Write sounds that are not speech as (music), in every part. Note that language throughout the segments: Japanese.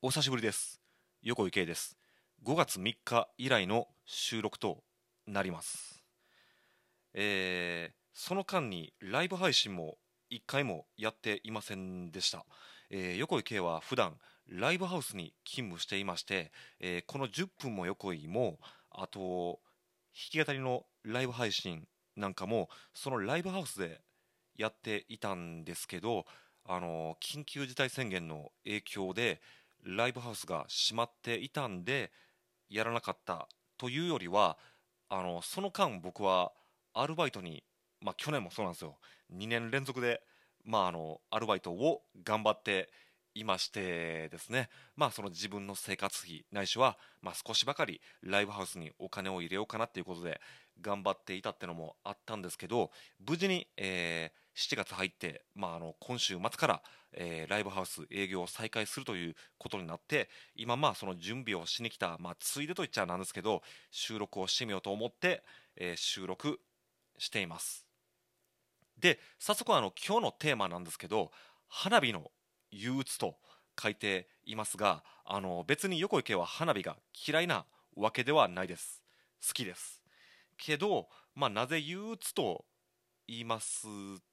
お久しぶりです。横井圭です。5月3日以来の収録となります。えー、その間にライブ配信も1回もやっていませんでした、えー、横井圭は普段ライブハウスに勤務していまして、えー、この10分も横井もあと弾き語りのライブ配信なんかもそのライブハウスでやっていたんですけどあの緊急事態宣言の影響でライブハウスが閉まっていたんでやらなかったというよりはあのその間僕はアルバイトに、まあ、去年もそうなんですよ。2年連続で、まあ、あのアルバイトを頑張っていましてですね、まあ、その自分の生活費ないしは、まあ、少しばかりライブハウスにお金を入れようかなっていうことで頑張っていたってのもあったんですけど無事に、えー、7月入って、まあ、あの今週末から、えー、ライブハウス営業を再開するということになって今まあその準備をしに来た、まあ、ついでと言っちゃなんですけど収録をしてみようと思って、えー、収録しています。で早速あの今日のテーマなんですけど花火の憂鬱と書いていますがあの別に横井家は花火が嫌いなわけではないです。好きです。けど、まあ、なぜ憂鬱と言います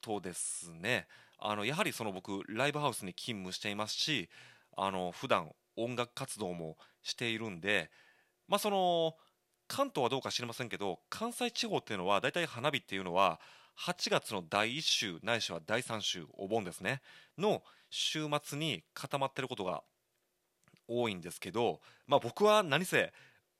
とですねあのやはりその僕ライブハウスに勤務していますしあの普段音楽活動もしているんで、まあ、その関東はどうか知りませんけど関西地方っていうのは大体花火っていうのは8月の第1週ないしは第3週お盆ですねの週末に固まってることが多いんですけど、まあ、僕は何せ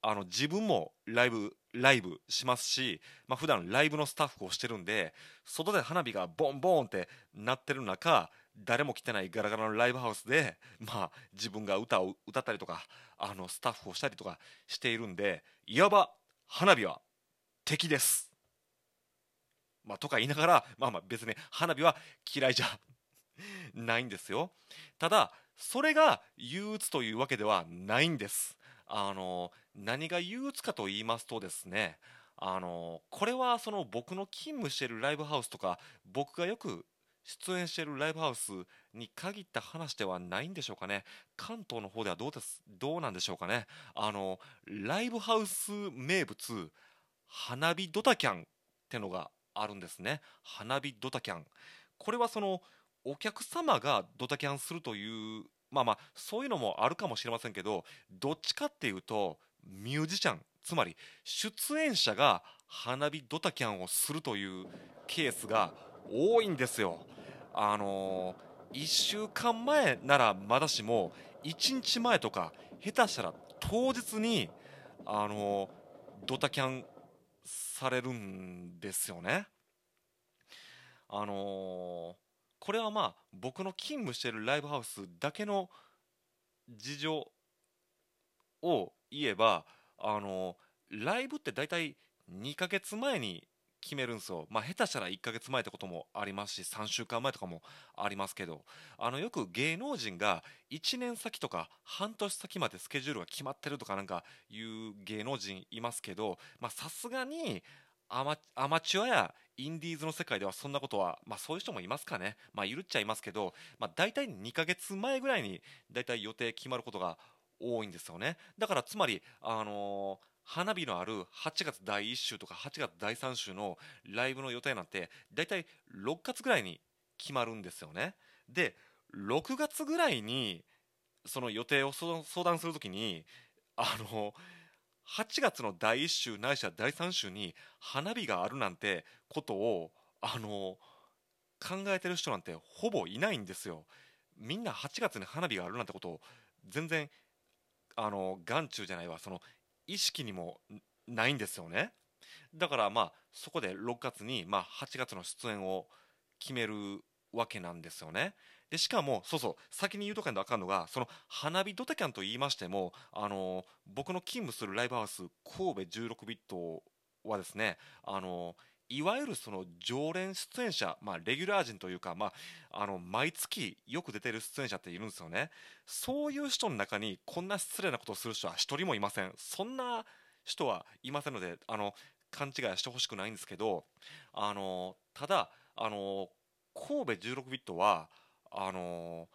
あの自分もライブライブしますし、まあ普段ライブのスタッフをしてるんで外で花火がボンボンってなってる中誰も来てないガラガラのライブハウスで、まあ、自分が歌を歌ったりとかあのスタッフをしたりとかしているんでいわば花火は敵です。まあ、とか言いながら、まあ、まあ別に花火は嫌いじゃ (laughs) ないんですよ。ただそれが憂鬱というわけではないんです。あの何が憂鬱かと言いますとですねあのこれはその僕の勤務しているライブハウスとか僕がよく出演しているライブハウスに限った話ではないんでしょうかね。関東の方ではどうですどうなんでしょうかね。あのライブハウス名物花火ドタキャンってのがあるんですね。花火ドタキャン。これはそのお客様がドタキャンするというまあまあそういうのもあるかもしれませんけどどっちかっていうとミュージシャンつまり出演者が花火ドタキャンをするというケースが多いんですよ。あのー、1週間前ならまだしも1日前とか下手したら当日に、あのー、ドタキャンされるんですよね。あのこれはまあ僕の勤務してるライブハウスだけの事情を言えばあのライブって大体2ヶ月前に決めるんですよ、まあ、下手したら1ヶ月前ってこともありますし3週間前とかもありますけどあのよく芸能人が1年先とか半年先までスケジュールが決まってるとかなんかいう芸能人いますけどさすがにアマアマチュアやインディーズの世界ではそんなことは、まあ、そういう人もいますかね、まあ、いるっちゃいますけど、まあ、大体2ヶ月前ぐらいに大体予定決まることが多いんですよね。だからつまり、あのー、花火のある8月第1週とか8月第3週のライブの予定なんて大体6月ぐらいに決まるんですよね。で6月ぐらいにその予定を相談するときにあの8月の第1週ないしは第3週に花火があるなんてことをあの考えてる人なんてほぼいないんですよ。みんな8月に花火があるなんてことを全然あの眼中じゃないわその意識にもないんですよね。だからまあそこで6月にまあ8月の出演を決めるわけなんですよね。でしかもそうそう先に言うとかにあかんのがその花火ドタキャンと言いましてもあの僕の勤務するライブハウス神戸16ビットはですねあのいわゆるその常連出演者、まあ、レギュラー陣というか、まあ、あの毎月よく出てる出演者っているんですよね。そういう人の中にこんな失礼なことをする人は一人もいません。そんな人はいませんのであの勘違いしてほしくないんですけどあのただあの神戸16ビットはあの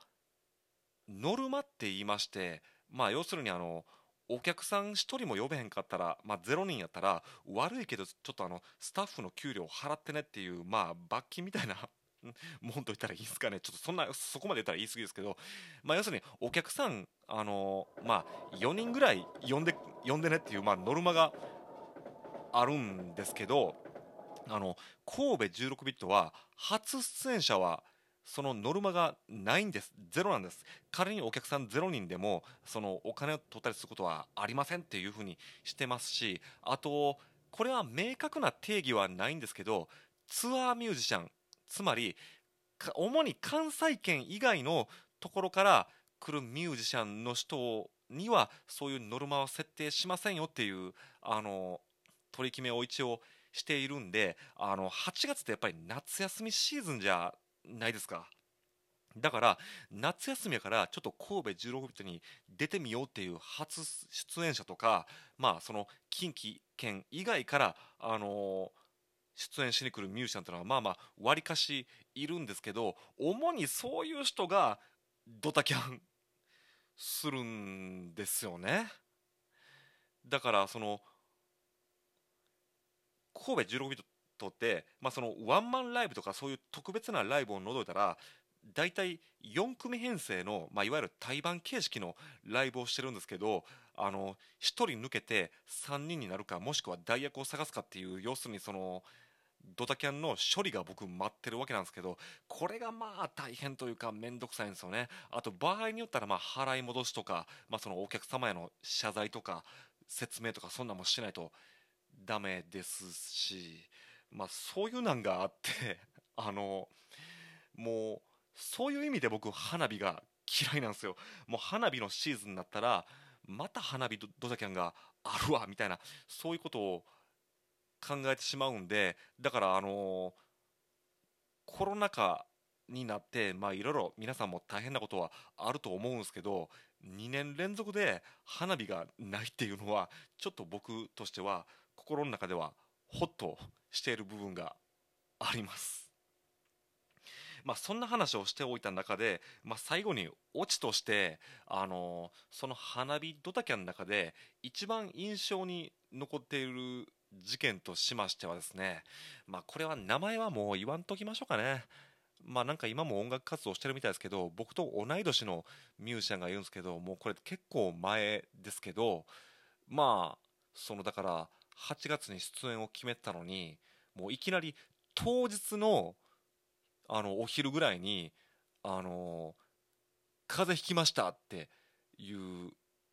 ノルマって言いましてまあ要するにあのお客さん1人も呼べへんかったら、まあ、0人やったら悪いけどちょっとあのスタッフの給料払ってねっていうまあ罰金みたいな (laughs) もんと言ったらいいですかね。ちょっとそんなそこまで言ったら言い過ぎですけど、まあ、要するにお客さんあのまあ4人ぐらい呼んで呼んでねっていうまあノルマがあるんですけどあの神戸16ビットは初出演者はそのノルマがないんです。ゼロなんです。仮にお客さん0人でもそのお金を取ったりすることはありませんっていうふうにしてますしあとこれは明確な定義はないんですけどツアーミュージシャンつまり主に関西圏以外のところから来るミュージシャンの人にはそういうノルマは設定しませんよっていうあの取り決めを一応しているんであの8月ってやっぱり夏休みシーズンじゃないですか？だから夏休みやからちょっと神戸16ビットに出てみようっていう初出演者とかまあその近畿圏以外からあの出演しに来るミュージシャンっていうのはまあまあわりかしいるんですけど主にそういう人がドタキャンするんですよね。だからその神戸16ビットとって、まあ、そのワンマンライブとかそういう特別なライブを除いたら大体4組編成の、まあ、いわゆる対バン形式のライブをしてるんですけどあの1人抜けて3人になるかもしくは代役を探すかっていう要するにそのドタキャンの処理が僕待ってるわけなんですけどこれがまあ大変というか面倒くさいんですよね。あと場合によったらまあ払い戻しとか、まあ、そのお客様への謝罪とか説明とかそんなもしないとダメですしまあそういうなんがあって (laughs) あのもうそういう意味で僕花火が嫌いなんですよ。もう花火のシーズンになったらまた花火ドタキャンがあるわみたいなそういうことを考えてしまうんでだからあのコロナ禍になってまあいろいろ皆さんも大変なことはあると思うんですけど2年連続で花火がないっていうのはちょっと僕としては心の中ではホッとしている部分がありますまあ、そんな話をしておいた中で、まあ、最後にオチとして、あのその花火ドタキャンの中で一番印象に残っている事件としましてはですね、まあ、これは名前はもう言わんときましょうかね。まあなんか今も音楽活動してるみたいですけど僕と同い年のミュージシャンが言うんですけどもうこれ結構前ですけどまあそのだから8月に出演を決めたのにもういきなり当日のあのお昼ぐらいにあの風邪ひきましたっていう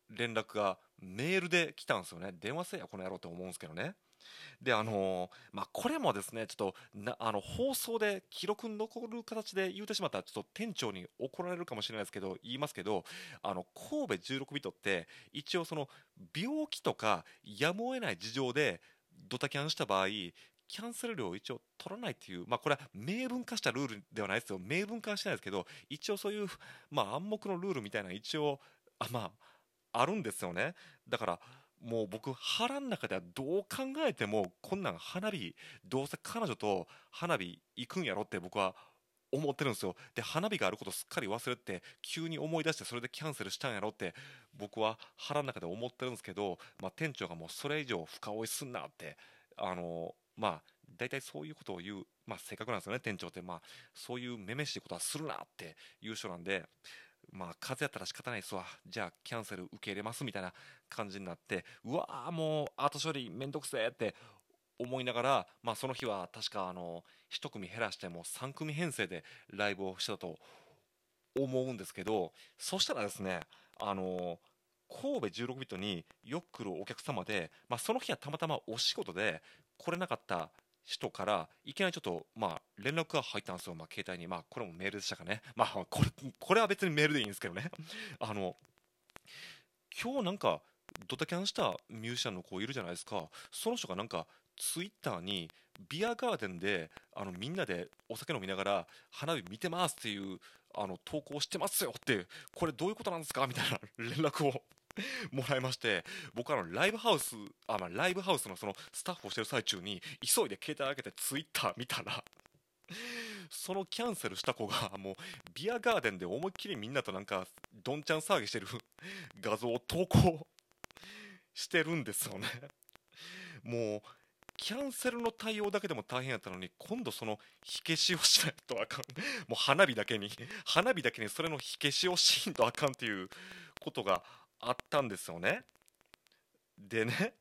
連絡がメールで来たんですよね。電話せえやこの野郎って思うんですけどね。であのまあ、これもですねちょっとなあの放送で記録に残る形で言うてしまったらちょっと店長に怒られるかもしれないですけど言いますけどあの神戸16ビットって一応その病気とかやむを得ない事情でドタキャンした場合キャンセル料を一応取らないっていう、まあ、これは明文化したルールではないですよ。明文化はしてないですけど一応そういう、まあ、暗黙のルールみたいな一応あ,、まあ、あるんですよね。だからもう僕腹の中ではどう考えてもこんなん花火どうせ彼女と花火行くんやろって僕は思ってるんですよ。で花火があることすっかり忘れて急に思い出してそれでキャンセルしたんやろって僕は腹の中で思ってるんですけど、まあ、店長がもうそれ以上深追いすんなってあのまあ大体そういうことを言う、まあ、性格なんですよね店長って、まあ、そういうめめしいことはするなっていう人なんで、まあ、風やったら仕方ないですわ。じゃあキャンセル受け入れますみたいな感じになってうわーもう後処理めんどくせえって思いながら、まあ、その日は確かあの1組減らしても3組編成でライブをしたと思うんですけどそしたらですねあの神戸16ビットによく来るお客様で、まあ、その日はたまたまお仕事で来れなかった人からいきなりちょっと、まあ、連絡が入ったんですよ、まあ、携帯に、まあ、これもメールでしたかね、まあ、これこれは別にメールでいいんですけどね。あの今日なんかドタキャンしたミュージシャンの子いるじゃないですか。その人がなんかツイッターにビアガーデンであのみんなでお酒飲みながら花火見てますっていうあの投稿してますよってこれどういうことなんですか？みたいな連絡を (laughs) もらいまして僕あのライブハウスあ、まあ、ライブハウスのそのスタッフをしてる最中に急いで携帯開けてツイッター見たら (laughs) そのキャンセルした子がもうビアガーデンで思いっきりみんなとなんかどんちゃん騒ぎしてる (laughs) 画像を投稿してるんですよね。もうキャンセルの対応だけでも大変やったのに今度その火消しをしないとあかん。もう花火だけに花火だけにそれの火消しをしんとあかんっていうことがあったんですよね。でね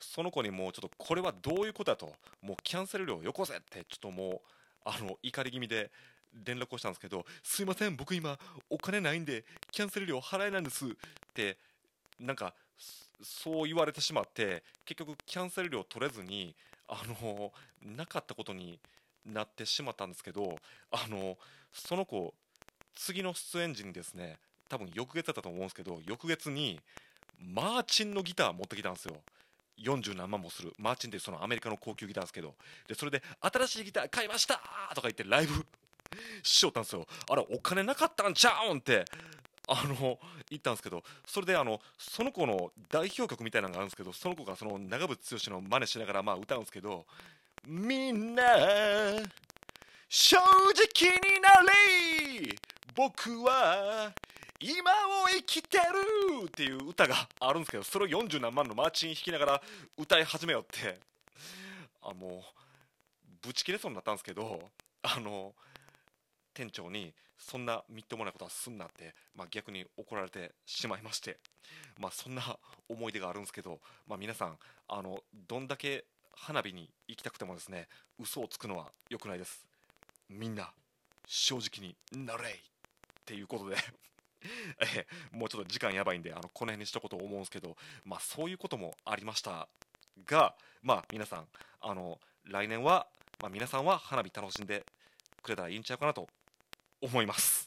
その子にもうちょっとこれはどういうことだと。もうキャンセル料よこせってちょっともうあの怒り気味で連絡をしたんですけどすいません僕今お金ないんでキャンセル料払えないんですってなんかそう言われてしまって結局キャンセル料取れずにあのなかったことになってしまったんですけどあのその子次の出演時にですね多分翌月だったと思うんですけど翌月にマーチンのギター持ってきたんですよ。40何万もする。マーチンってそのアメリカの高級ギターですけど。でそれで新しいギター買いましたとか言ってライブ (laughs) しよったんですよ。あれお金なかったんちゃうんってあの言ったんですけど。それであのその子の代表曲みたいなのがあるんですけどその子がその長渕剛の真似しながらまあ歌うんですけどみんな正直になれ僕は今を生きてるっていう歌があるんですけどそれを40何万のマーチン弾きながら歌い始めようって。(laughs) あもうぶち切れそうになったんですけど (laughs) あの店長にそんなみっともないことはすんなって、まあ、逆に怒られてしまいまして、まあ、そんな思い出があるんですけど、まあ、皆さんあのどんだけ花火に行きたくてもですね嘘をつくのは良くないです。みんな正直になれいっていうことで。(laughs) えもうちょっと時間やばいんであのこの辺にしとこうと思うんですけど、まあ、そういうこともありましたが、まあ、皆さんあの来年は、まあ、皆さんは花火楽しんでくれたらいいんちゃうかなと思います。